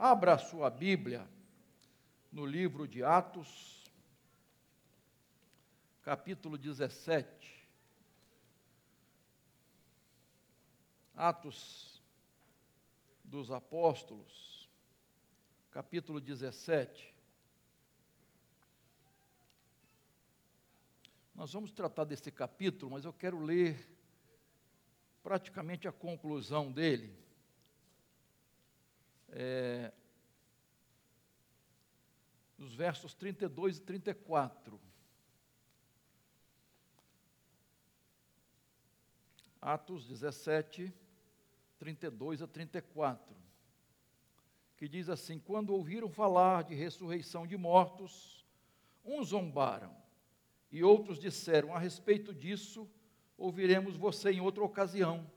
Abra a sua Bíblia no livro de Atos, capítulo 17. Atos dos Apóstolos, capítulo 17. Nós vamos tratar desse capítulo, mas eu quero ler praticamente a conclusão dele. É, nos versos 32 e 34. Atos 17, 32 a 34. Que diz assim: Quando ouviram falar de ressurreição de mortos, uns zombaram, e outros disseram: A respeito disso, ouviremos você em outra ocasião.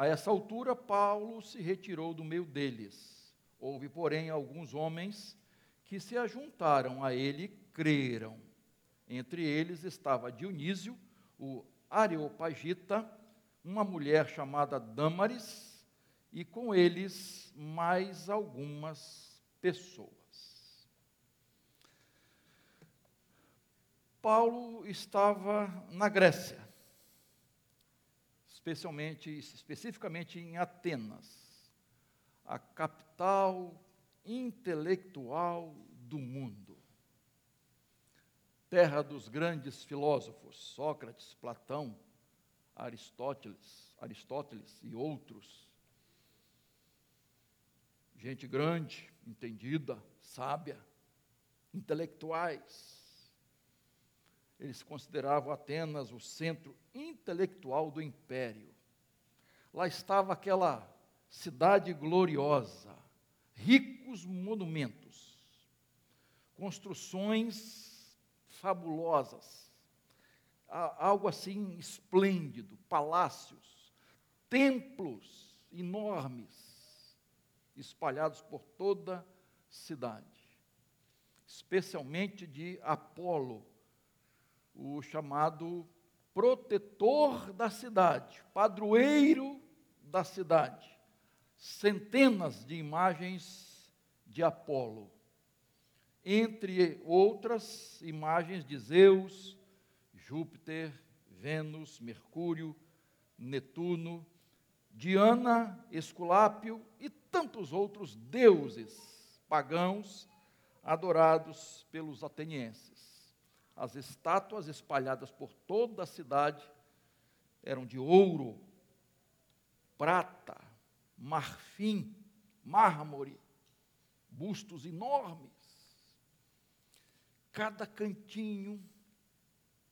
A essa altura, Paulo se retirou do meio deles. Houve, porém, alguns homens que se ajuntaram a ele creram. Entre eles estava Dionísio, o Areopagita, uma mulher chamada Dâmaris, e com eles mais algumas pessoas. Paulo estava na Grécia especialmente, especificamente em Atenas, a capital intelectual do mundo. Terra dos grandes filósofos, Sócrates, Platão, Aristóteles, Aristóteles e outros. Gente grande, entendida, sábia, intelectuais eles consideravam Atenas o centro intelectual do império. Lá estava aquela cidade gloriosa, ricos monumentos, construções fabulosas, algo assim esplêndido, palácios, templos enormes, espalhados por toda a cidade, especialmente de Apolo, o chamado protetor da cidade, padroeiro da cidade. Centenas de imagens de Apolo, entre outras imagens de Zeus, Júpiter, Vênus, Mercúrio, Netuno, Diana, Esculápio e tantos outros deuses pagãos adorados pelos atenienses. As estátuas espalhadas por toda a cidade eram de ouro, prata, marfim, mármore, bustos enormes. Cada cantinho,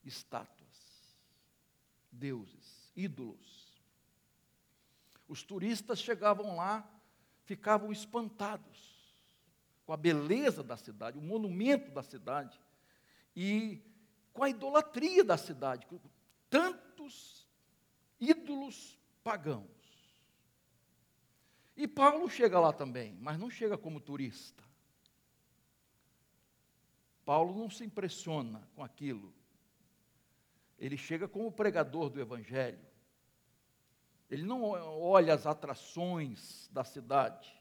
estátuas, deuses, ídolos. Os turistas chegavam lá, ficavam espantados com a beleza da cidade, o monumento da cidade e com a idolatria da cidade, com tantos ídolos pagãos. E Paulo chega lá também, mas não chega como turista. Paulo não se impressiona com aquilo. Ele chega como pregador do Evangelho. Ele não olha as atrações da cidade.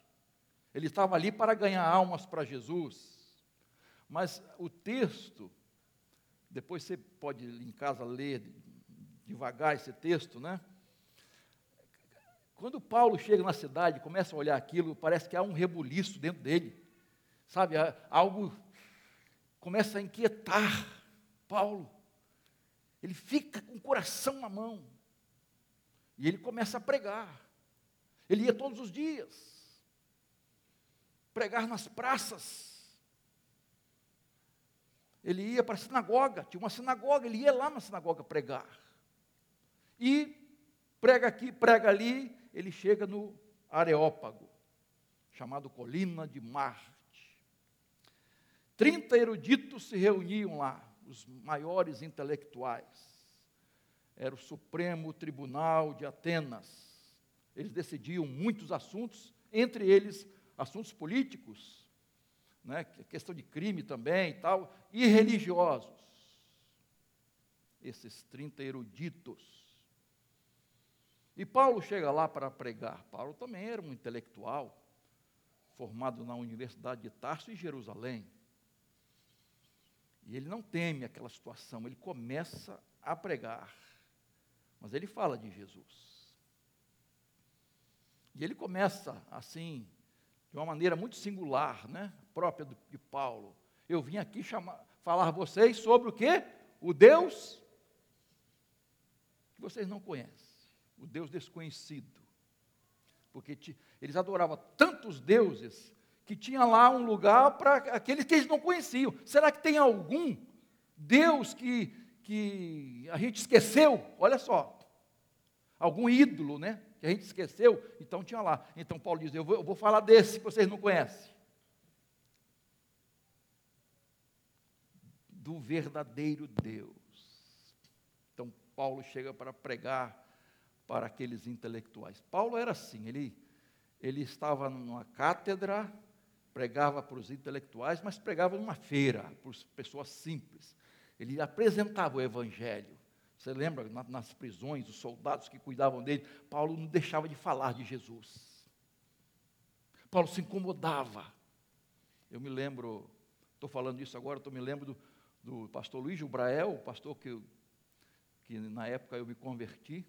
Ele estava ali para ganhar almas para Jesus. Mas o texto depois você pode em casa ler devagar esse texto, né? Quando Paulo chega na cidade, começa a olhar aquilo, parece que há um rebuliço dentro dele, sabe? Algo começa a inquietar Paulo. Ele fica com o coração na mão. E ele começa a pregar. Ele ia todos os dias pregar nas praças ele ia para a sinagoga, tinha uma sinagoga, ele ia lá na sinagoga pregar. E prega aqui, prega ali, ele chega no Areópago, chamado Colina de Marte. Trinta eruditos se reuniam lá, os maiores intelectuais. Era o Supremo Tribunal de Atenas. Eles decidiam muitos assuntos, entre eles assuntos políticos, né, questão de crime também e tal, e religiosos. Esses 30 eruditos. E Paulo chega lá para pregar. Paulo também era um intelectual, formado na Universidade de Tarso em Jerusalém. E ele não teme aquela situação, ele começa a pregar. Mas ele fala de Jesus. E ele começa assim, de uma maneira muito singular, né? própria de Paulo. Eu vim aqui chamar, falar a vocês sobre o que? O Deus que vocês não conhecem, o Deus desconhecido. Porque eles adoravam tantos deuses que tinha lá um lugar para aqueles que eles não conheciam. Será que tem algum Deus que, que a gente esqueceu? Olha só, algum ídolo, né? Que a gente esqueceu, então tinha lá. Então Paulo diz: Eu vou, eu vou falar desse que vocês não conhecem. Do verdadeiro Deus. Então Paulo chega para pregar para aqueles intelectuais. Paulo era assim, ele, ele estava numa cátedra pregava para os intelectuais, mas pregava numa feira, para as pessoas simples. Ele apresentava o evangelho. Você lembra, nas prisões, os soldados que cuidavam dele, Paulo não deixava de falar de Jesus. Paulo se incomodava. Eu me lembro, estou falando isso agora, estou me lembro do, do pastor Luiz Jubrael, o pastor que, que na época eu me converti.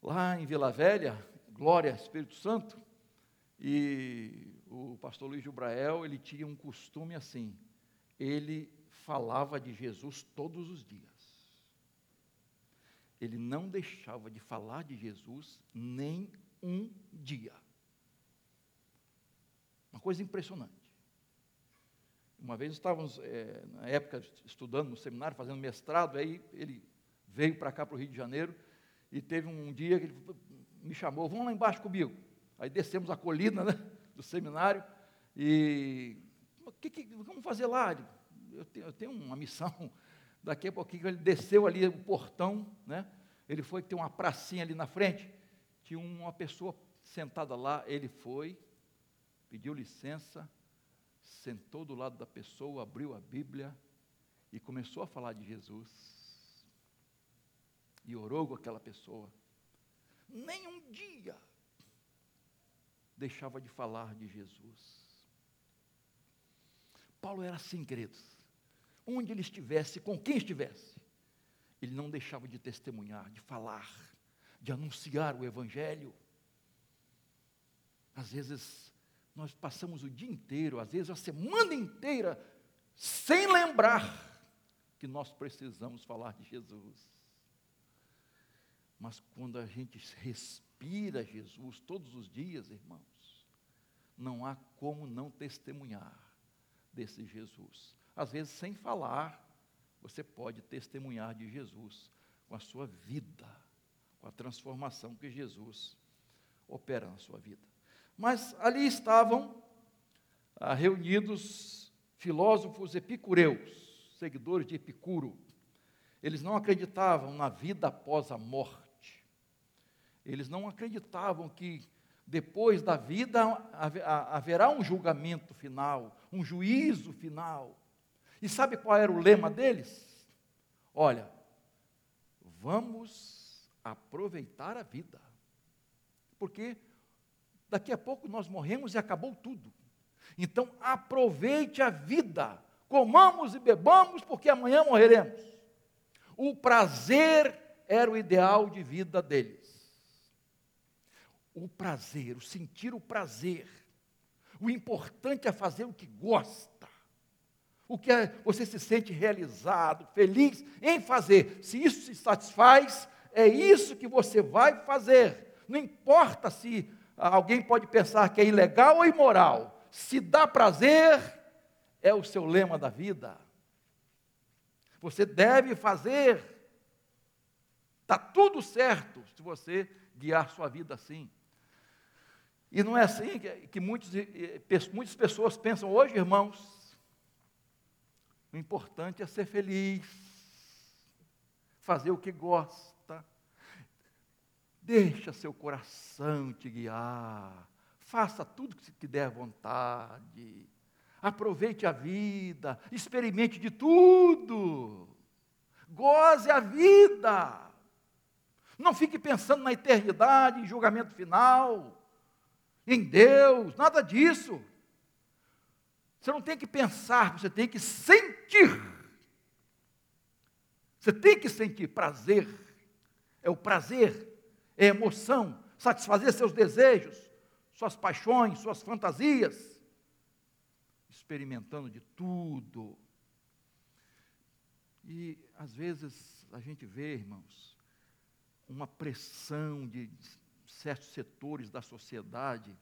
Lá em Vila Velha, glória Espírito Santo, e o pastor Luiz Jubrael, ele tinha um costume assim, ele falava de Jesus todos os dias. Ele não deixava de falar de Jesus nem um dia. Uma coisa impressionante. Uma vez estávamos, é, na época, estudando no seminário, fazendo mestrado, aí ele veio para cá, para o Rio de Janeiro, e teve um dia que ele me chamou, vamos lá embaixo comigo. Aí descemos a colina né, do seminário e o que, que, vamos fazer lá? Eu tenho, eu tenho uma missão. Daqui a pouquinho ele desceu ali o portão, né? Ele foi ter uma pracinha ali na frente, tinha uma pessoa sentada lá, ele foi, pediu licença, sentou do lado da pessoa, abriu a Bíblia e começou a falar de Jesus. E orou com aquela pessoa. Nem um dia deixava de falar de Jesus. Paulo era assim, queridos. Onde ele estivesse, com quem estivesse, ele não deixava de testemunhar, de falar, de anunciar o Evangelho. Às vezes, nós passamos o dia inteiro, às vezes a semana inteira, sem lembrar que nós precisamos falar de Jesus. Mas quando a gente respira Jesus todos os dias, irmãos, não há como não testemunhar desse Jesus. Às vezes, sem falar, você pode testemunhar de Jesus com a sua vida, com a transformação que Jesus opera na sua vida. Mas ali estavam ah, reunidos filósofos epicureus, seguidores de Epicuro. Eles não acreditavam na vida após a morte. Eles não acreditavam que depois da vida haverá um julgamento final, um juízo final. E sabe qual era o lema deles? Olha, vamos aproveitar a vida, porque daqui a pouco nós morremos e acabou tudo. Então aproveite a vida, comamos e bebamos, porque amanhã morreremos. O prazer era o ideal de vida deles o prazer, o sentir o prazer. O importante é fazer o que gosta. O que é, você se sente realizado, feliz em fazer. Se isso se satisfaz, é isso que você vai fazer. Não importa se alguém pode pensar que é ilegal ou imoral. Se dá prazer, é o seu lema da vida. Você deve fazer. Está tudo certo se você guiar sua vida assim. E não é assim que, que muitos, muitas pessoas pensam hoje, irmãos. O importante é ser feliz, fazer o que gosta, deixa seu coração te guiar, faça tudo que der vontade, aproveite a vida, experimente de tudo, goze a vida, não fique pensando na eternidade, em julgamento final. em Deus, nada disso. Você não tem que pensar, você tem que sentir. Você tem que sentir prazer. É o prazer, é a emoção, satisfazer seus desejos, suas paixões, suas fantasias, experimentando de tudo. E às vezes a gente vê, irmãos, uma pressão de certos setores da sociedade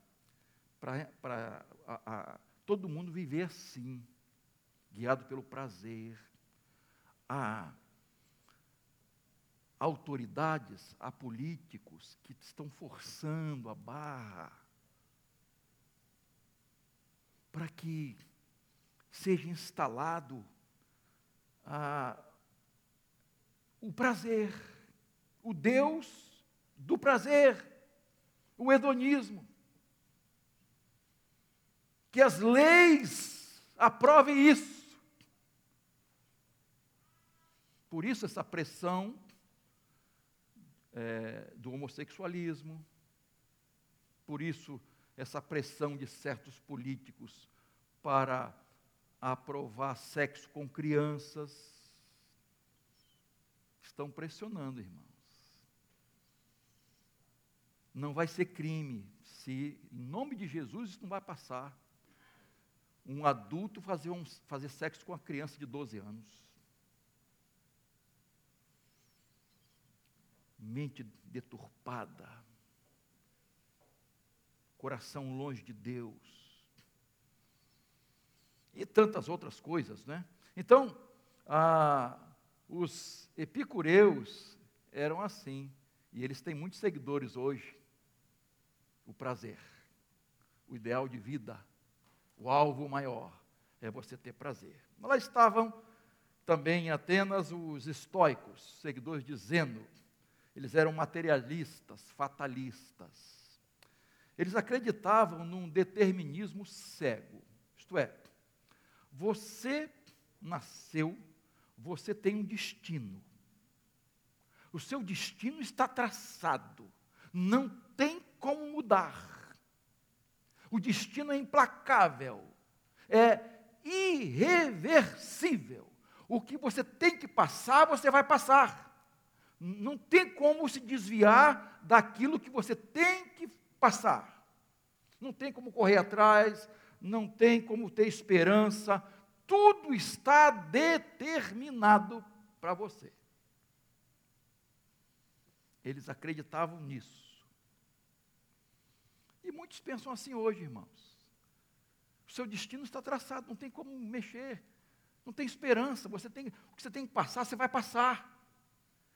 para todo mundo viver assim, guiado pelo prazer. Há autoridades, há políticos que estão forçando a barra para que seja instalado ah, o prazer, o Deus do prazer o hedonismo. Que as leis aprovem isso. Por isso, essa pressão é, do homossexualismo, por isso, essa pressão de certos políticos para aprovar sexo com crianças, estão pressionando, irmão não vai ser crime se, em nome de Jesus, isso não vai passar. Um adulto fazer, um, fazer sexo com uma criança de 12 anos. Mente deturpada. Coração longe de Deus. E tantas outras coisas, né? Então, ah, os epicureus eram assim. E eles têm muitos seguidores hoje o prazer, o ideal de vida, o alvo maior é você ter prazer. Lá estavam também em Atenas os estoicos, seguidores de Zeno. Eles eram materialistas, fatalistas. Eles acreditavam num determinismo cego. Isto é, você nasceu, você tem um destino. O seu destino está traçado. Não tem como mudar. O destino é implacável, é irreversível. O que você tem que passar, você vai passar. Não tem como se desviar daquilo que você tem que passar. Não tem como correr atrás, não tem como ter esperança. Tudo está determinado para você. Eles acreditavam nisso. Muitos pensam assim hoje, irmãos. O seu destino está traçado, não tem como mexer, não tem esperança. Você tem, o que você tem que passar, você vai passar.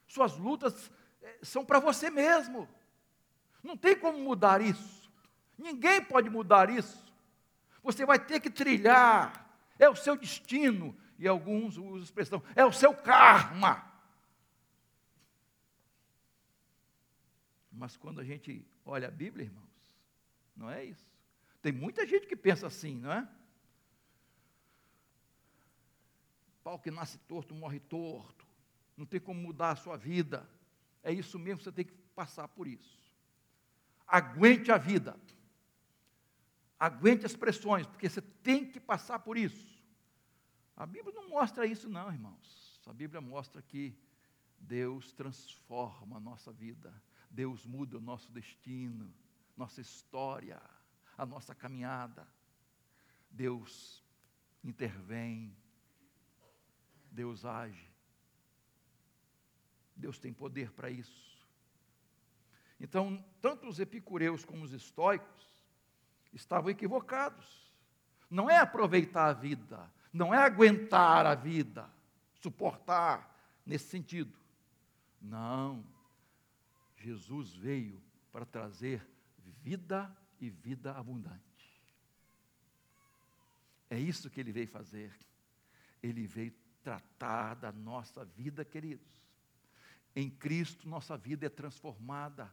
Suas lutas é, são para você mesmo. Não tem como mudar isso. Ninguém pode mudar isso. Você vai ter que trilhar. É o seu destino. E alguns usam a expressão, é o seu karma. Mas quando a gente olha a Bíblia, irmão, não é isso. Tem muita gente que pensa assim, não é? Pau que nasce torto morre torto. Não tem como mudar a sua vida. É isso mesmo, você tem que passar por isso. Aguente a vida. Aguente as pressões, porque você tem que passar por isso. A Bíblia não mostra isso, não, irmãos. A Bíblia mostra que Deus transforma a nossa vida, Deus muda o nosso destino nossa história, a nossa caminhada. Deus intervém, Deus age. Deus tem poder para isso. Então, tanto os epicureus como os estoicos estavam equivocados. Não é aproveitar a vida, não é aguentar a vida, suportar nesse sentido. Não. Jesus veio para trazer vida e vida abundante. É isso que ele veio fazer. Ele veio tratar da nossa vida, queridos. Em Cristo, nossa vida é transformada.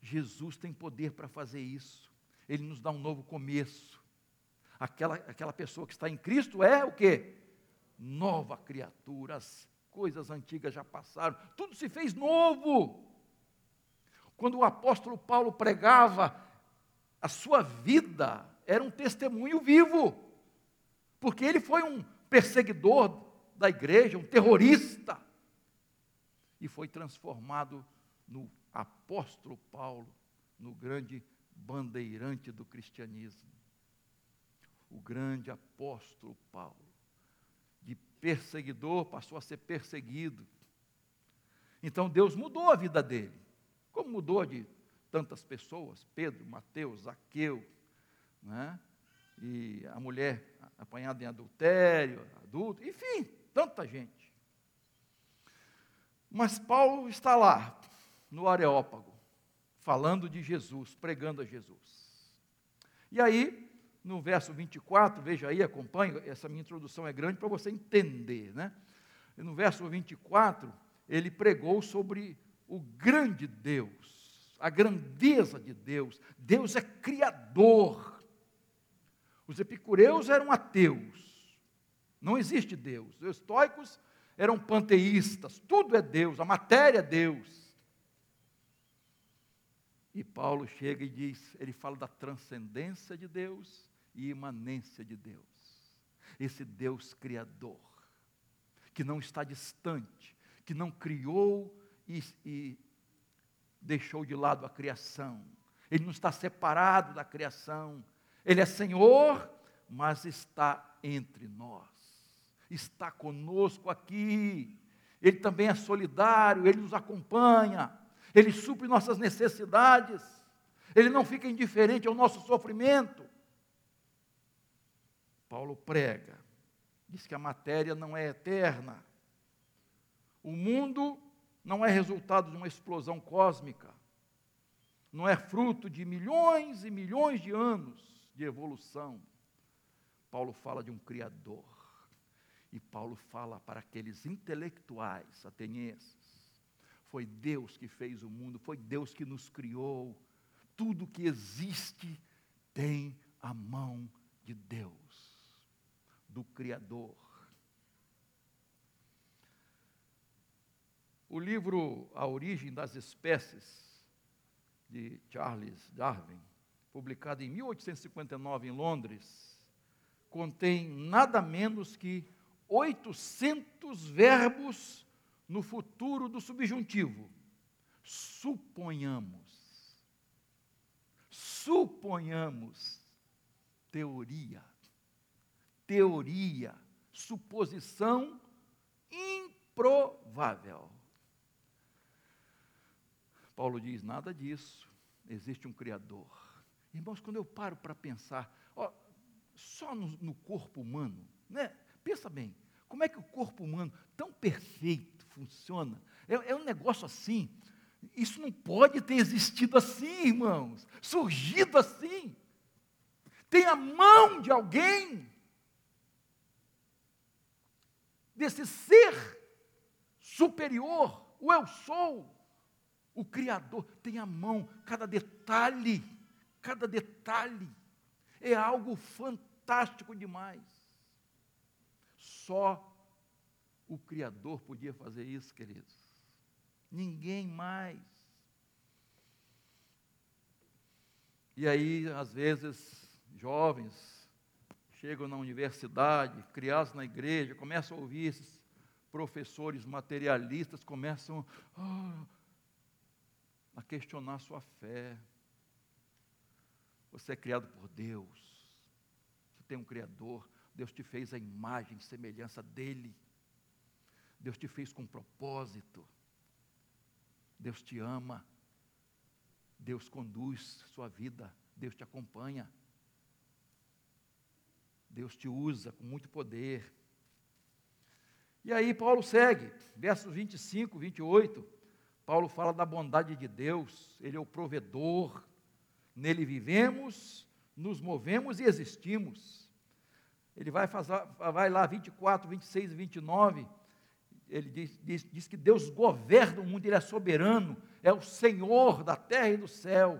Jesus tem poder para fazer isso. Ele nos dá um novo começo. Aquela, aquela pessoa que está em Cristo é o que? Nova criatura. As coisas antigas já passaram. Tudo se fez novo. Quando o apóstolo Paulo pregava a sua vida era um testemunho vivo, porque ele foi um perseguidor da igreja, um terrorista, e foi transformado no apóstolo Paulo, no grande bandeirante do cristianismo. O grande apóstolo Paulo, de perseguidor, passou a ser perseguido. Então Deus mudou a vida dele, como mudou de tantas pessoas, Pedro, Mateus, Zaqueu, né? e a mulher apanhada em adultério, adulto, enfim, tanta gente. Mas Paulo está lá, no Areópago, falando de Jesus, pregando a Jesus. E aí, no verso 24, veja aí, acompanhe, essa minha introdução é grande para você entender, né? no verso 24, ele pregou sobre o grande Deus, a grandeza de Deus. Deus é criador. Os epicureus eram ateus. Não existe Deus. Os estoicos eram panteístas. Tudo é Deus, a matéria é Deus. E Paulo chega e diz, ele fala da transcendência de Deus e imanência de Deus. Esse Deus criador, que não está distante, que não criou e, e deixou de lado a criação. Ele não está separado da criação. Ele é Senhor, mas está entre nós. Está conosco aqui. Ele também é solidário, ele nos acompanha. Ele supre nossas necessidades, Ele não fica indiferente ao nosso sofrimento. Paulo prega, diz que a matéria não é eterna, o mundo não é resultado de uma explosão cósmica, não é fruto de milhões e milhões de anos de evolução. Paulo fala de um Criador. E Paulo fala para aqueles intelectuais atenienses foi Deus que fez o mundo, foi Deus que nos criou. Tudo que existe tem a mão de Deus, do Criador. O livro A Origem das Espécies, de Charles Darwin, publicado em 1859 em Londres, contém nada menos que 800 verbos no futuro do subjuntivo. Suponhamos. Suponhamos. Teoria. Teoria. Suposição improvável. Paulo diz: nada disso. Existe um Criador. Irmãos, quando eu paro para pensar, ó, só no, no corpo humano, né? Pensa bem, como é que o corpo humano, tão perfeito, funciona. É, é um negócio assim. Isso não pode ter existido assim, irmãos. Surgido assim. Tem a mão de alguém. Desse ser superior, o eu sou, o Criador, tem a mão, cada detalhe, cada detalhe, é algo fantástico demais. Só o Criador podia fazer isso, queridos. Ninguém mais. E aí, às vezes, jovens chegam na universidade, criados na igreja, começam a ouvir esses professores materialistas, começam ah, a questionar sua fé. Você é criado por Deus. Você tem um Criador. Deus te fez a imagem e semelhança dEle. Deus te fez com propósito. Deus te ama. Deus conduz sua vida. Deus te acompanha. Deus te usa com muito poder. E aí Paulo segue, versos 25, 28. Paulo fala da bondade de Deus, Ele é o provedor, nele vivemos, nos movemos e existimos. Ele vai, fazer, vai lá 24, 26 e 29 ele diz, diz, diz, que Deus governa o mundo, Ele é soberano, é o Senhor da terra e do céu.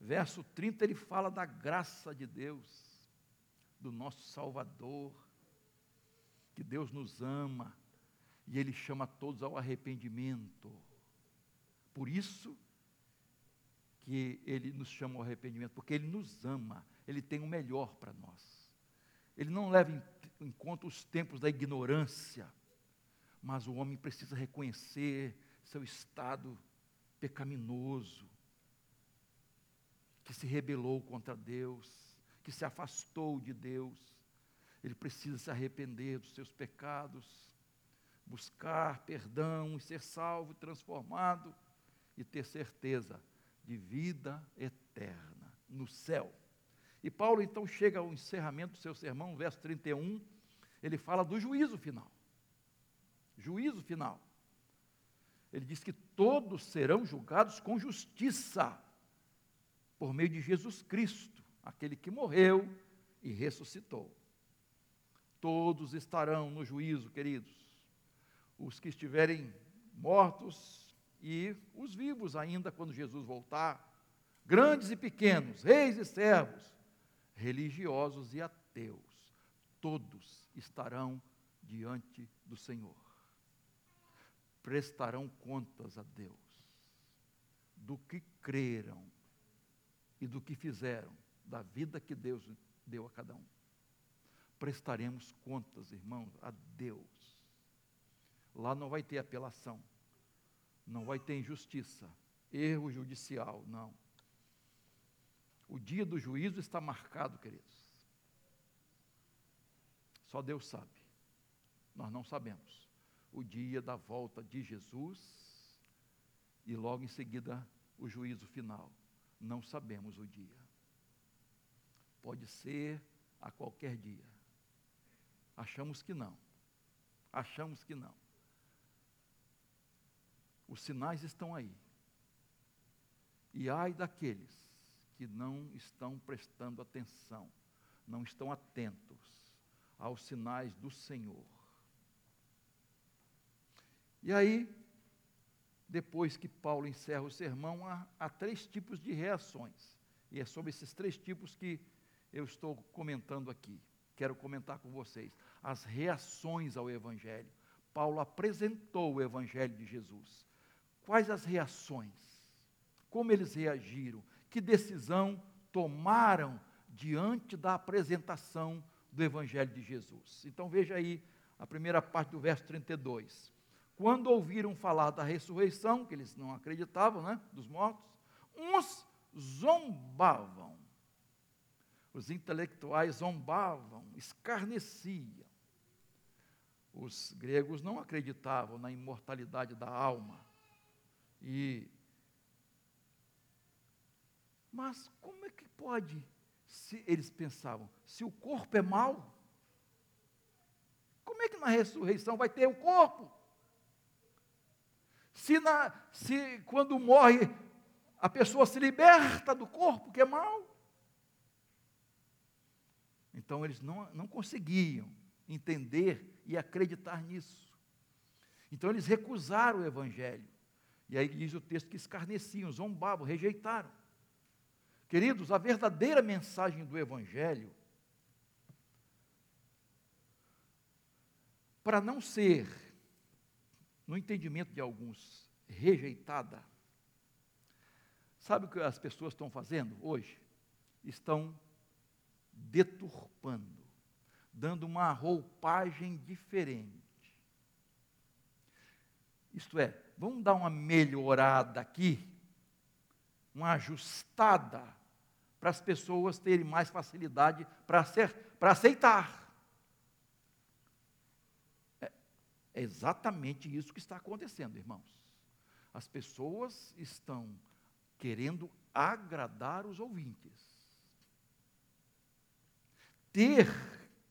Verso 30, ele fala da graça de Deus, do nosso Salvador, que Deus nos ama e Ele chama todos ao arrependimento. Por isso que Ele nos chama ao arrependimento, porque Ele nos ama, Ele tem o melhor para nós. Ele não leva em, em conta os tempos da ignorância, mas o homem precisa reconhecer seu estado pecaminoso, que se rebelou contra Deus, que se afastou de Deus. Ele precisa se arrepender dos seus pecados, buscar perdão e ser salvo, transformado e ter certeza de vida eterna no céu. E Paulo então chega ao encerramento do seu sermão, verso 31, ele fala do juízo final. Juízo final. Ele diz que todos serão julgados com justiça por meio de Jesus Cristo, aquele que morreu e ressuscitou. Todos estarão no juízo, queridos. Os que estiverem mortos e os vivos ainda quando Jesus voltar, grandes e pequenos, reis e servos, religiosos e ateus, todos estarão diante do Senhor. Prestarão contas a Deus do que creram e do que fizeram, da vida que Deus deu a cada um. Prestaremos contas, irmãos, a Deus. Lá não vai ter apelação, não vai ter injustiça, erro judicial, não. O dia do juízo está marcado, queridos. Só Deus sabe. Nós não sabemos. O dia da volta de Jesus e logo em seguida o juízo final. Não sabemos o dia. Pode ser a qualquer dia. Achamos que não. Achamos que não. Os sinais estão aí. E ai daqueles que não estão prestando atenção, não estão atentos aos sinais do Senhor. E aí, depois que Paulo encerra o sermão, há, há, três tipos de reações. E é sobre esses três tipos que eu estou comentando aqui. Quero comentar com vocês. As reações ao Evangelho. Paulo apresentou o Evangelho de Jesus. Quais as reações? Como eles reagiram? que decisão tomaram diante da apresentação do Evangelho de Jesus. Então veja aí a primeira parte do verso 32. Quando ouviram falar da ressurreição, que eles não acreditavam, né, dos mortos, uns zombavam. Os intelectuais zombavam, escarneciam. Os gregos não acreditavam na imortalidade da alma. E mas como é que pode, se eles pensavam, se o corpo é mau, como é que na ressurreição vai ter o corpo? Se, na, se quando morre a pessoa se liberta do corpo que é mau. Então eles não, não conseguiam entender e acreditar nisso. Então eles recusaram o evangelho. E aí diz o texto que escarneciam, zombavam, rejeitaram. Queridos, a verdadeira mensagem do Evangelho, para não ser, no entendimento de alguns, rejeitada, sabe o que as pessoas estão fazendo hoje? Estão deturpando, dando uma roupagem diferente. Isto é, vamos dar uma melhorada aqui, uma ajustada para as pessoas terem mais facilidade para aceitar. É, é exatamente isso que está acontecendo, irmãos. As pessoas estão querendo agradar os ouvintes. Ter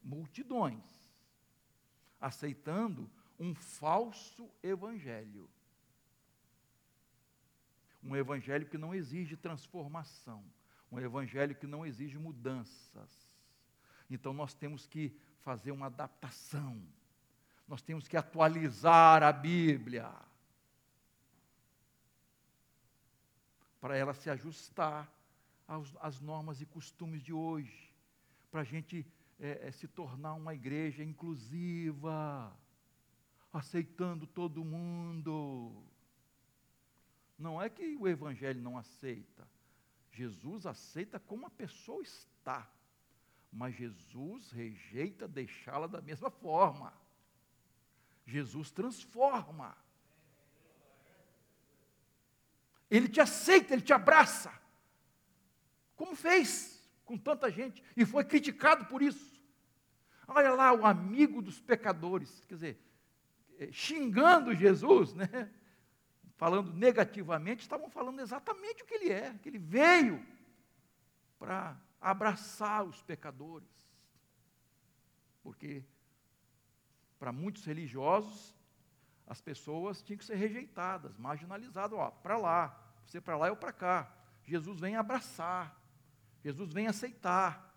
multidões aceitando um falso evangelho. Um evangelho que não exige transformação um evangelho que não exige mudanças. Então nós temos que fazer uma adaptação. Nós temos que atualizar a Bíblia para ela se ajustar aos, às normas e costumes de hoje, para a gente é, é, se tornar uma igreja inclusiva, aceitando todo mundo. Não é que o Evangelho não aceita, Jesus aceita como a pessoa está, mas Jesus rejeita deixá-la da mesma forma. Jesus transforma. Ele te aceita, ele te abraça. Como fez com tanta gente e foi criticado por isso. Olha lá o amigo dos pecadores, quer dizer, xingando Jesus, né? falando negativamente, estavam falando exatamente o que ele é, que ele veio para abraçar os pecadores. Porque para muitos religiosos, as pessoas tinham que ser rejeitadas, marginalizadas, ó, para lá, você para lá, eu para cá. Jesus vem abraçar, Jesus vem aceitar.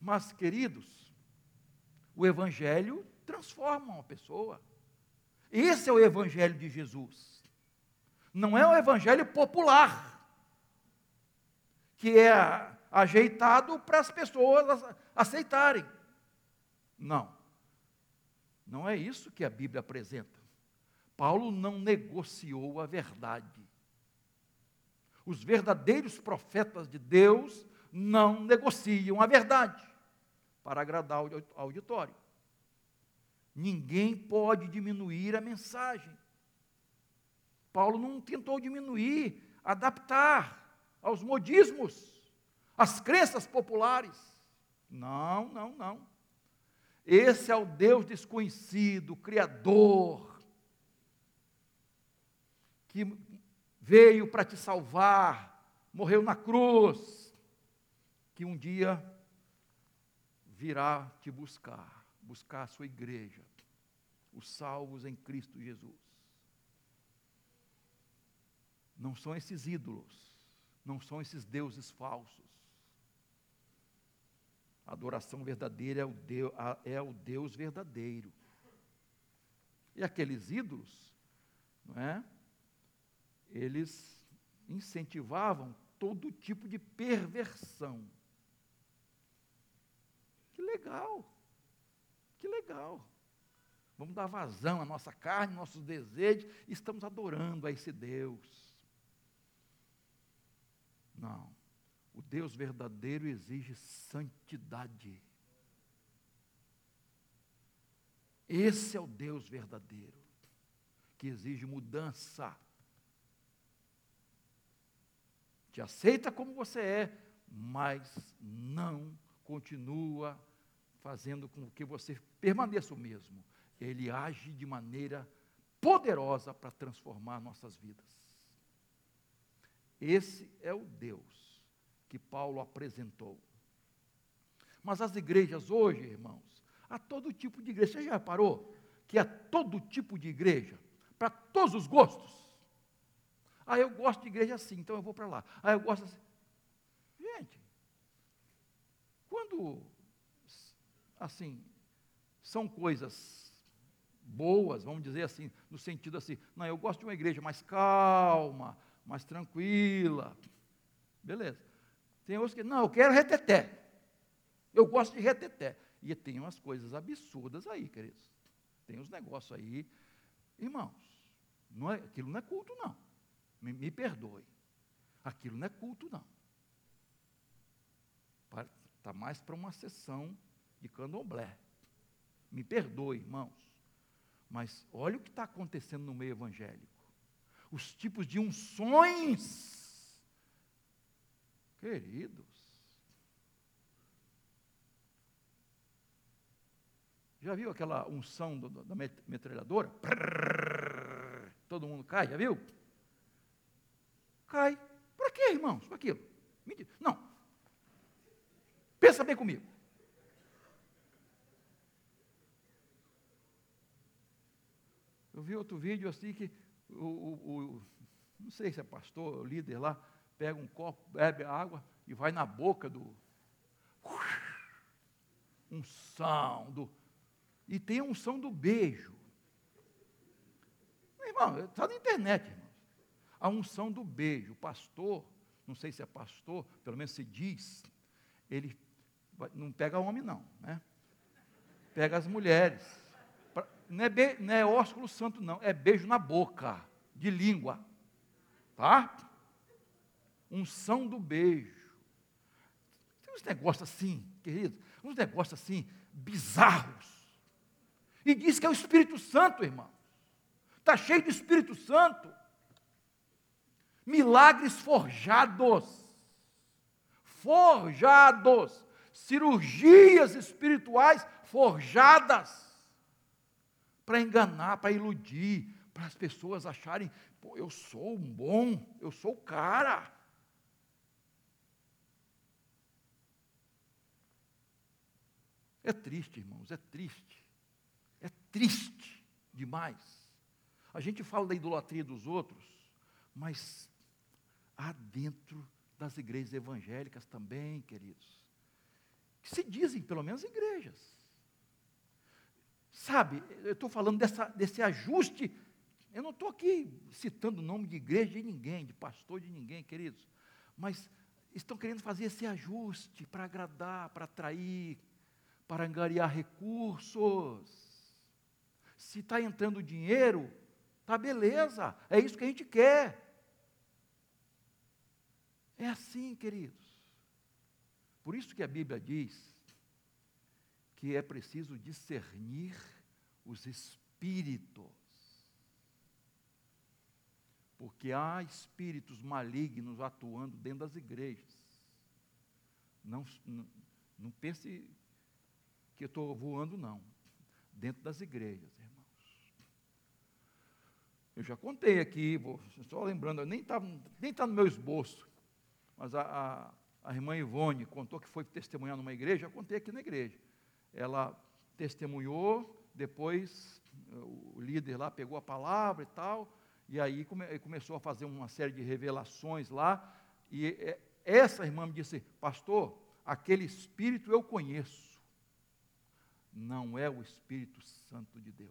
Mas, queridos, o Evangelho transforma uma pessoa. Esse é o Evangelho de Jesus. Não é o Evangelho popular, que é ajeitado para as pessoas aceitarem. Não. Não é isso que a Bíblia apresenta. Paulo não negociou a verdade. Os verdadeiros profetas de Deus não negociam a verdade para agradar o auditório. Ninguém pode diminuir a mensagem. Paulo não tentou diminuir, adaptar aos modismos, às crenças populares. Não, não, não. Esse é o Deus desconhecido, Criador, que veio para te salvar, morreu na cruz, que um dia virá te buscar buscar a sua igreja, os salvos em Cristo Jesus. Não são esses ídolos, não são esses deuses falsos. A adoração verdadeira é o, Deus, é o Deus verdadeiro. E aqueles ídolos, não é? Eles incentivavam todo tipo de perversão. Que legal. Que legal. Vamos dar vazão à nossa carne, nossos desejos, e estamos adorando a esse Deus. Não. O Deus verdadeiro exige santidade. Esse é o Deus verdadeiro, que exige mudança. Te aceita como você é, mas não continua fazendo com que você permaneça o mesmo. Ele age de maneira poderosa para transformar nossas vidas. Esse é o Deus que Paulo apresentou. Mas as igrejas hoje, irmãos, há todo tipo de igreja. Você já reparou que há todo tipo de igreja, para todos os gostos? Ah, eu gosto de igreja assim, então eu vou para lá. Ah, eu gosto assim. Gente, quando assim, são coisas boas, vamos dizer assim, no sentido assim, não, eu gosto de uma igreja mais calma, mais tranquila. Beleza. Tem outros que, não, eu quero reteté. Eu gosto de reteté. E tem umas coisas absurdas aí, queridos. Tem uns negócios aí. Irmãos, não é, aquilo não é culto, não. Me, me perdoe. Aquilo não é culto, não. Está mais para uma sessão de candomblé. Me perdoe, irmãos. Mas olha o que está acontecendo no meio evangélico. Os tipos de unções. Queridos. Já viu aquela unção do, da metralhadora? todo mundo cai, já viu? Cai. Para quê, irmãos? Para aquilo? Não. Pensa bem comigo. Eu vi outro vídeo assim que o, o, o não sei se é pastor, o líder lá, pega um copo, bebe água e vai na boca do. Um som do. E tem a unção do beijo. Irmão, está na internet, irmão. A unção do beijo. O pastor, não sei se é pastor, pelo menos se diz, ele não pega homem, não, né? Pega as mulheres não é, be, não é ósculo santo, não, é beijo na boca, de língua. Tá? unção do beijo. Tem uns negócios assim, querido, uns negócios assim, bizarros. E diz que é o Espírito Santo, irmão. Está cheio de Espírito Santo. Milagres forjados. Forjados. Cirurgias espirituais forjadas. Para enganar, para iludir, para as pessoas acharem, pô, eu sou bom, eu sou o cara. É triste, irmãos, é triste. É triste demais. A gente fala da idolatria dos outros, mas há dentro das igrejas evangélicas também, queridos, que se dizem, pelo menos, igrejas. Sabe, eu estou falando dessa, desse ajuste. Eu não estou aqui citando o nome de igreja de ninguém, de pastor de ninguém, queridos. Mas estão querendo fazer esse ajuste para agradar, para atrair, para angariar recursos. Se está entrando dinheiro, tá beleza, é isso que a gente quer. É assim, queridos. Por isso que a Bíblia diz que é preciso discernir os espíritos. Porque há espíritos malignos atuando dentro das igrejas. Não, não, não pense que eu estou voando, não. Dentro das igrejas, irmãos. Eu já contei aqui, vou, só lembrando, nem está nem tá no meu esboço, mas a, a, a irmã Ivone contou que foi testemunhar numa igreja, eu contei aqui na igreja. Ela testemunhou, depois o líder lá pegou a palavra e tal, e aí come, começou a fazer uma série de revelações lá, e é, essa irmã me disse, pastor, aquele espírito eu conheço não é o Espírito Santo de Deus.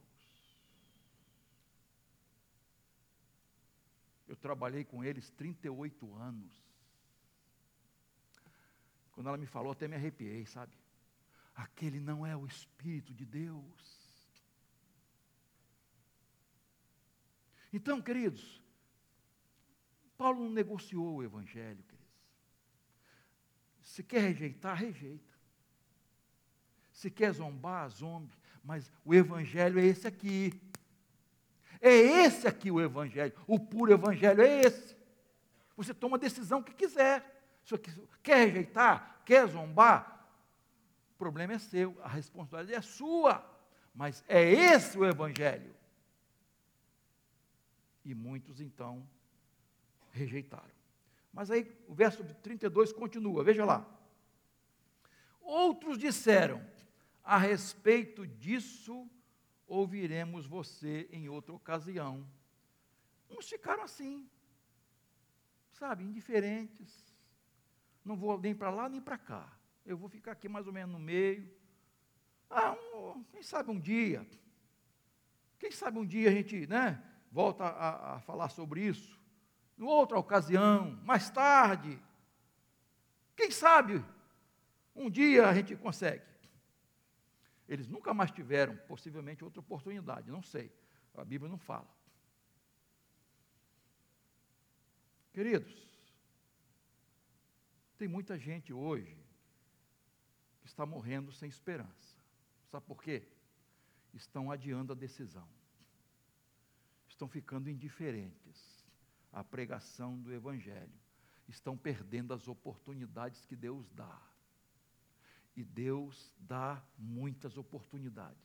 Eu trabalhei com eles 38 anos. Quando ela me falou, até me arrepiei, sabe? Aquele não é o Espírito de Deus. Então, queridos, Paulo não negociou o Evangelho, queridos. Se quer rejeitar, rejeita. Se quer zombar, zombe. Mas o Evangelho é esse aqui. É esse aqui o Evangelho. O puro Evangelho é esse. Você toma a decisão que quiser. Se quer rejeitar, quer zombar, problema é seu, a responsabilidade é sua. Mas é esse o Evangelho. E muitos então rejeitaram. Mas aí o verso 32 continua, veja lá. Outros disseram: a respeito disso, ouviremos você em outra ocasião. Uns ficaram assim, sabe, indiferentes. Não vou nem para lá nem para cá. Eu vou ficar aqui mais ou menos no meio. Ah, um, quem sabe um dia. Quem sabe um dia a gente, né, volta a, a falar sobre isso. Em outra ocasião, mais tarde. Quem sabe um dia a gente consegue. Eles nunca mais tiveram, possivelmente, outra oportunidade, não sei. A Bíblia não fala. Queridos, tem muita gente hoje está morrendo sem esperança. Sabe por quê? Estão adiando a decisão. Estão ficando indiferentes à pregação do Evangelho. Estão perdendo as oportunidades que Deus dá. E Deus dá muitas oportunidades.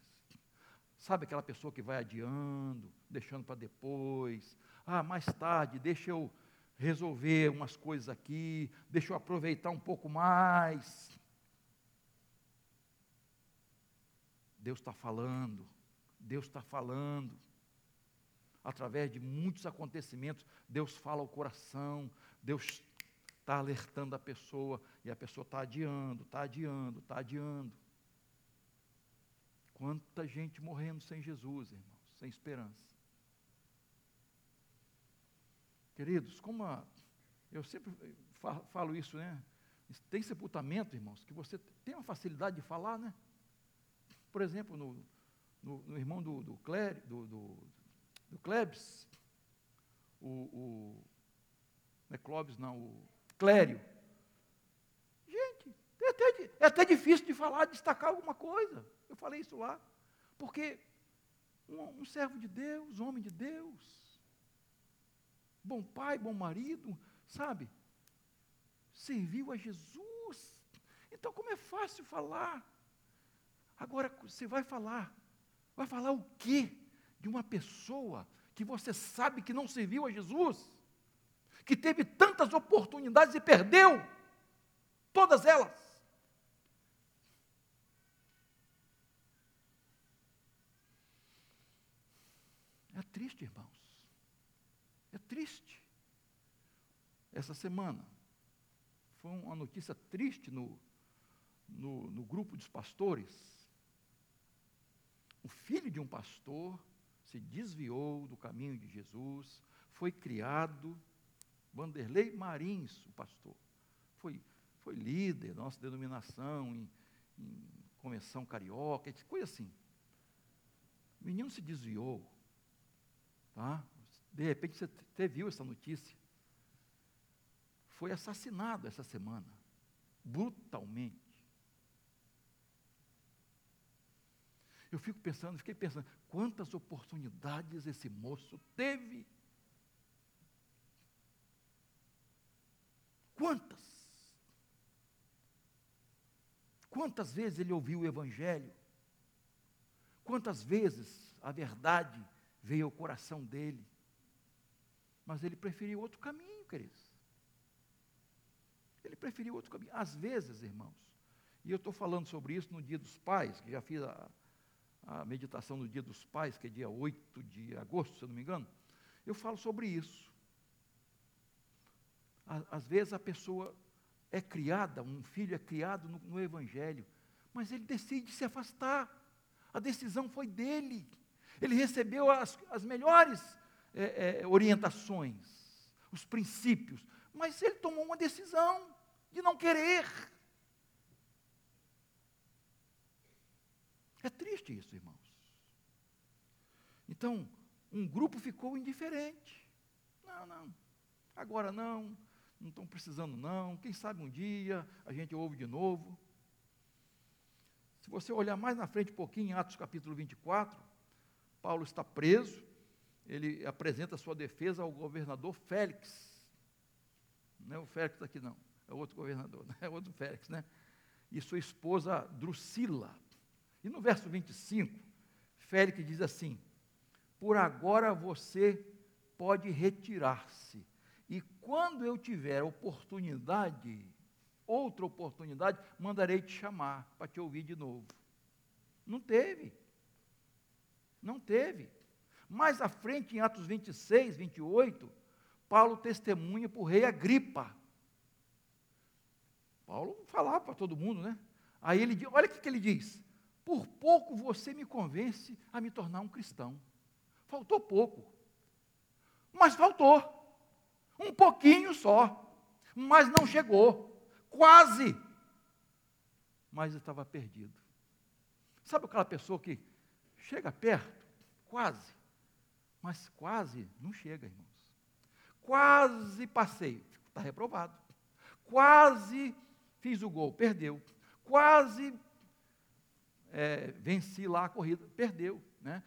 Sabe aquela pessoa que vai adiando, deixando para depois? Ah, mais tarde, deixa eu resolver umas coisas aqui, deixa eu aproveitar um pouco mais. Deus está falando, Deus está falando. Através de muitos acontecimentos, Deus fala ao coração, Deus está alertando a pessoa e a pessoa está adiando, está adiando, está adiando. Quanta gente morrendo sem Jesus, irmãos, sem esperança. Queridos, como a, eu sempre falo isso, né? Tem sepultamento, irmãos, que você tem uma facilidade de falar, né? Por exemplo, no, no, no irmão do, do, Clé, do, do, do Klebs, o, o, não é Clóvis, não, o Clério. Gente, é até, é até difícil de falar, destacar alguma coisa. Eu falei isso lá. Porque um, um servo de Deus, homem de Deus, bom pai, bom marido, sabe? Serviu a Jesus. Então, como é fácil falar. Agora, você vai falar. Vai falar o quê de uma pessoa que você sabe que não serviu a Jesus? Que teve tantas oportunidades e perdeu todas elas. É triste, irmãos. É triste. Essa semana foi uma notícia triste no, no, no grupo dos pastores. O filho de um pastor se desviou do caminho de Jesus, foi criado. Vanderlei Marins, o pastor, foi, foi líder da nossa denominação em, em convenção carioca, coisa assim. O menino se desviou, Tá? De repente você, você viu essa notícia. Foi assassinado essa semana, brutalmente. Eu fico pensando, fiquei pensando, quantas oportunidades esse moço teve? Quantas? Quantas vezes ele ouviu o Evangelho? Quantas vezes a verdade veio ao coração dele. Mas ele preferiu outro caminho, queridos. Ele preferiu outro caminho. Às vezes, irmãos, e eu estou falando sobre isso no Dia dos Pais, que já fiz a, a meditação no Dia dos Pais, que é dia 8 de agosto, se eu não me engano, eu falo sobre isso. Às vezes a pessoa é criada, um filho é criado no, no Evangelho, mas ele decide se afastar. A decisão foi dele. Ele recebeu as, as melhores é, é, orientações, os princípios, mas ele tomou uma decisão de não querer. É triste isso, irmãos. Então, um grupo ficou indiferente. Não, não, agora não, não estão precisando não, quem sabe um dia a gente ouve de novo. Se você olhar mais na frente um pouquinho, em Atos capítulo 24, Paulo está preso, ele apresenta sua defesa ao governador Félix. Não é o Félix aqui não, é outro governador, né? é outro Félix, né? E sua esposa Drusila. E no verso 25, Félix diz assim: Por agora você pode retirar-se, e quando eu tiver oportunidade, outra oportunidade, mandarei te chamar para te ouvir de novo. Não teve. Não teve. Mais à frente, em Atos 26, 28, Paulo testemunha para o rei Agripa. Paulo falava para todo mundo, né? Aí ele diz, olha o que, que ele diz. Por pouco você me convence a me tornar um cristão. Faltou pouco. Mas faltou. Um pouquinho só. Mas não chegou. Quase. Mas estava perdido. Sabe aquela pessoa que Chega perto, quase. Mas quase não chega, irmãos. Quase passei, está reprovado. Quase fiz o gol, perdeu. Quase é, venci lá a corrida, perdeu. Né?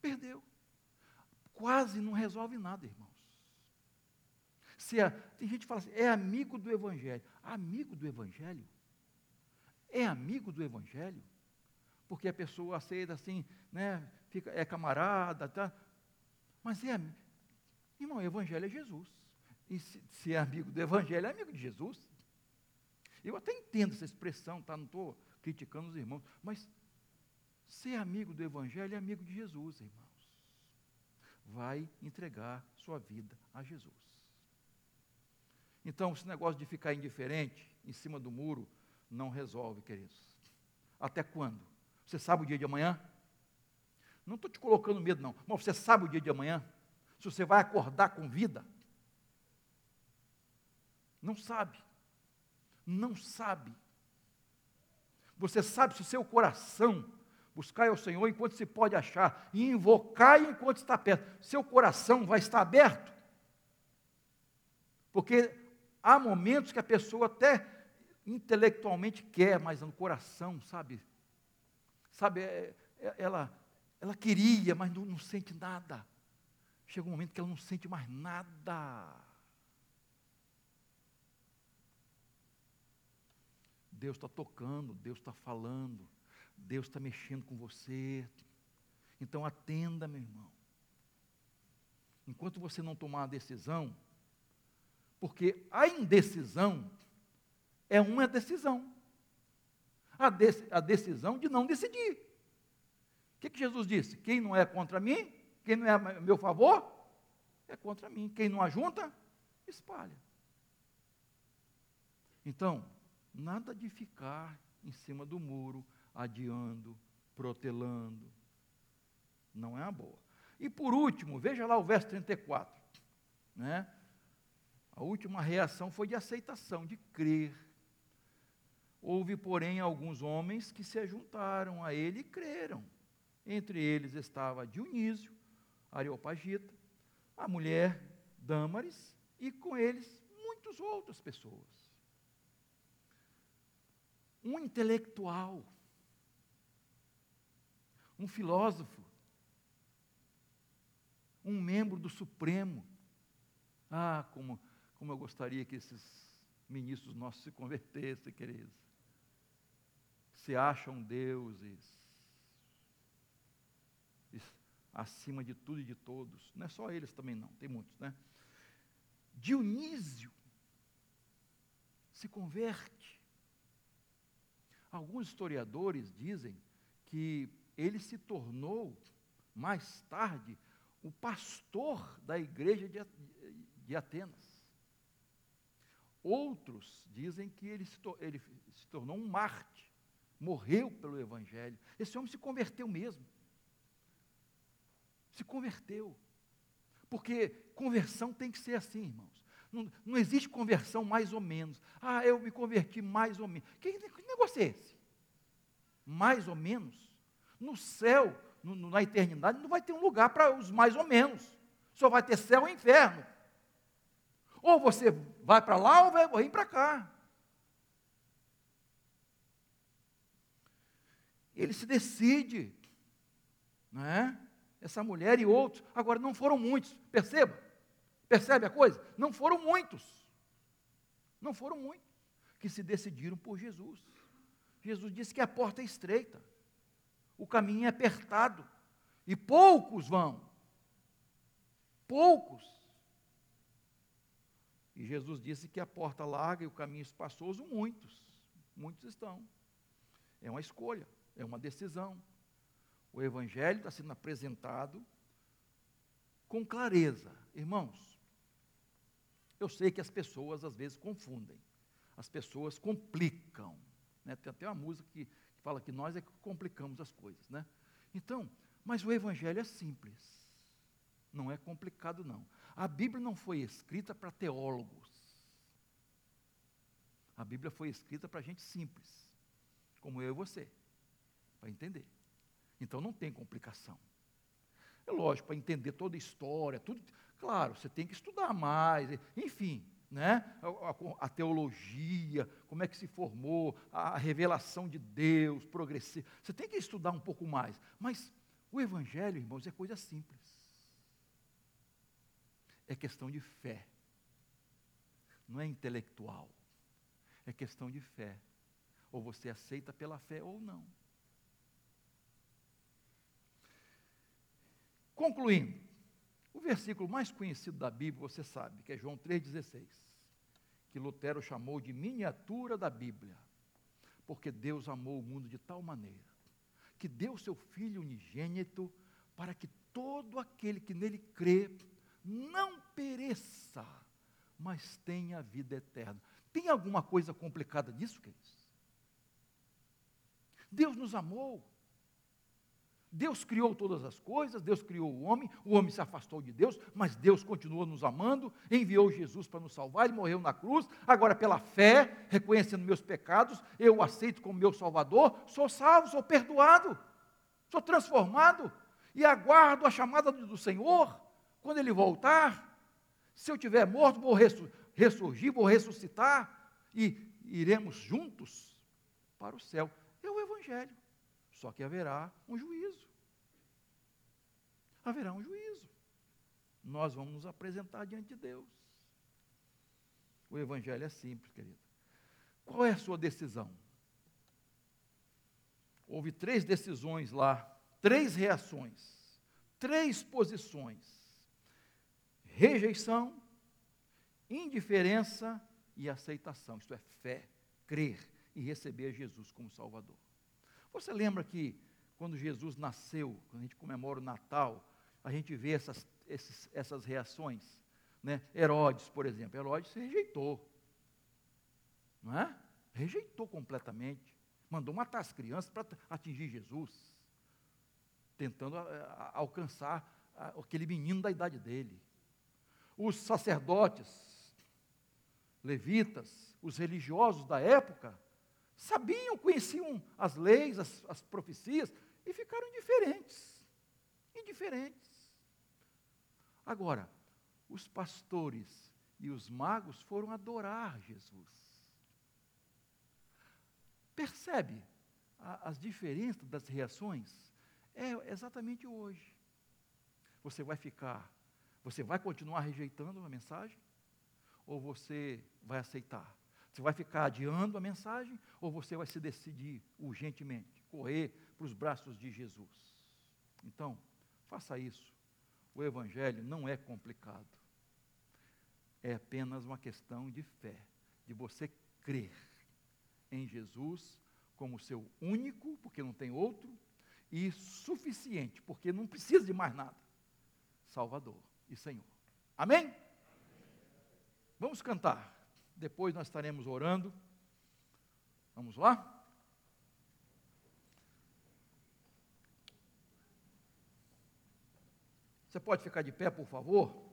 Perdeu. Quase não resolve nada, irmãos. Se é, tem gente que fala assim, é amigo do Evangelho. Amigo do Evangelho? É amigo do Evangelho? porque a pessoa aceita assim, né, fica, é camarada, tá? Mas é, irmão, o evangelho é Jesus. E se, se, é amigo do evangelho, é amigo de Jesus. Eu até entendo essa expressão, tá? Não estou criticando os irmãos, mas ser amigo do evangelho é amigo de Jesus, irmãos. Vai entregar sua vida a Jesus. Então, esse negócio de ficar indiferente em cima do muro não resolve, queridos. Até quando? Você sabe o dia de amanhã? Não estou te colocando medo, não. Mas você sabe o dia de amanhã? Se você vai acordar com vida? Não sabe. Não sabe. Você sabe se o seu coração buscar ao Senhor enquanto se pode achar e invocar enquanto está perto. Seu coração vai estar aberto. Porque há momentos que a pessoa até intelectualmente quer, mas no coração, sabe? Sabe, é, é, ela, ela queria, mas não, não sente nada. Chega um momento que ela não sente mais nada. Deus está tocando, Deus está falando, Deus está mexendo com você. Então atenda, meu irmão. Enquanto você não tomar a decisão, porque a indecisão é uma decisão. A, de, a decisão de não decidir. O que, que Jesus disse? Quem não é contra mim, quem não é a meu favor, é contra mim. Quem não ajunta, espalha. Então, nada de ficar em cima do muro, adiando, protelando. Não é uma boa. E por último, veja lá o verso 34. Né? A última reação foi de aceitação, de crer. Houve, porém, alguns homens que se juntaram a ele e creram. Entre eles estava Dionísio, Areopagita, a mulher Dâmaris e com eles muitas outras pessoas. Um intelectual, um filósofo, um membro do Supremo. Ah, como, como eu gostaria que esses ministros nossos se convertessem, queridos se acham deuses acima de tudo e de todos. Não é só eles também não, tem muitos, né? Dionísio se converte. Alguns historiadores dizem que ele se tornou mais tarde o pastor da igreja de, Atenas. Outros dizem que ele se, ele se tornou um mártir morreu pelo Evangelho. Esse homem se converteu mesmo. Se converteu. Porque conversão tem que ser assim, irmãos. Não, não existe conversão mais ou menos. Ah, eu me converti mais ou menos. Que, que negócio é esse? Mais ou menos? No céu, no, na eternidade, não vai ter um lugar para os mais ou menos. Só vai ter céu e inferno. Ou você vai para lá ou vai vir para cá. ele se decide, não é? Essa mulher e outros, agora não foram muitos, perceba, percebe a coisa? Não foram muitos, não foram muitos que se decidiram por Jesus. Jesus disse que a porta é estreita, o caminho é apertado, e poucos vão, poucos. E Jesus disse que a porta larga e o caminho espaçoso, muitos, muitos estão. É uma escolha é uma decisão. O Evangelho está sendo apresentado com clareza. Irmãos, eu sei que as pessoas às vezes confundem, as pessoas complicam. Né? Tem até uma música que fala que nós é que complicamos as coisas. Né? Então, mas o Evangelho é simples, não é complicado não. A Bíblia não foi escrita para teólogos. A Bíblia foi escrita para gente simples, como eu e você para entender. Então não tem complicação. É lógico, para entender toda a história, tudo, claro, você tem que estudar mais, enfim, né? A, a, a, teologia, como é que se formou, a revelação de Deus, progressiva. Você tem que estudar um pouco mais. Mas o Evangelho, irmãos, é coisa simples. É questão de fé. Não é intelectual. É questão de fé. Ou você aceita pela fé ou não. Concluindo, o versículo mais conhecido da Bíblia, você sabe, que é João 3,16, que Lutero chamou de miniatura da Bíblia, porque Deus amou o mundo de tal maneira, que deu seu Filho unigênito, para que todo aquele que nele crê não pereça, mas tenha vida eterna. Tem alguma coisa complicada nisso, queridos? Deus nos amou. Deus criou todas as coisas, Deus criou o homem, o homem se afastou de Deus, mas Deus continuou nos amando, enviou Jesus para nos salvar, ele morreu na cruz. Agora, pela fé, reconhecendo meus pecados, eu o aceito como meu Salvador, sou salvo, sou perdoado, sou transformado e aguardo a chamada do Senhor quando ele voltar. Se eu tiver morto, vou, ressurgir, vou ressuscitar e iremos juntos para o céu. É o Evangelho. Só que haverá um juízo. Haverá um juízo. Nós vamos nos apresentar diante de Deus. O Evangelho é simples, querido. Qual é a sua decisão? Houve três decisões lá, três reações, três posições: rejeição, indiferença e aceitação. Isto é fé, crer e receber Jesus como Salvador. Você lembra que quando Jesus nasceu, quando a gente comemora o Natal, a gente vê essas, esses, essas reações? Né? Herodes, por exemplo, Herodes se rejeitou. Não é? Rejeitou completamente. Mandou matar as crianças para atingir Jesus, tentando alcançar aquele menino da idade dele. Os sacerdotes, levitas, os religiosos da época, sabiam, conheciam as leis, as, as profecias, e ficaram indiferentes. Indiferentes. Agora, os pastores e os magos foram adorar Jesus. Percebe a, as diferenças das reações? É exatamente hoje. Você vai ficar, você vai continuar rejeitando a mensagem? Ou você vai aceitar? Você vai ficar adiando a mensagem? Ou você vai se decidir urgentemente, correr para os braços de Jesus? Então, faça isso. O Evangelho não é complicado. É apenas uma questão de fé, de você crer em Jesus como seu único, porque não tem outro, e suficiente, porque não precisa de mais nada. Salvador e Senhor. Amém? Vamos cantar. Depois nós estaremos orando. Vamos lá? Você pode ficar de pé, por favor?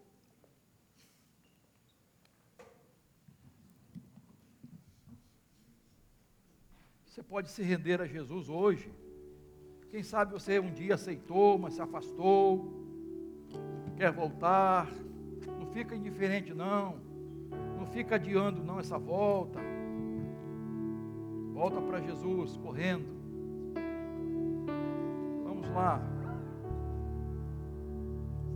Você pode se render a Jesus hoje. Quem sabe você um dia aceitou, mas se afastou, quer voltar. Não fica indiferente, não. Fica adiando, não, essa volta. Volta para Jesus, correndo. Vamos lá.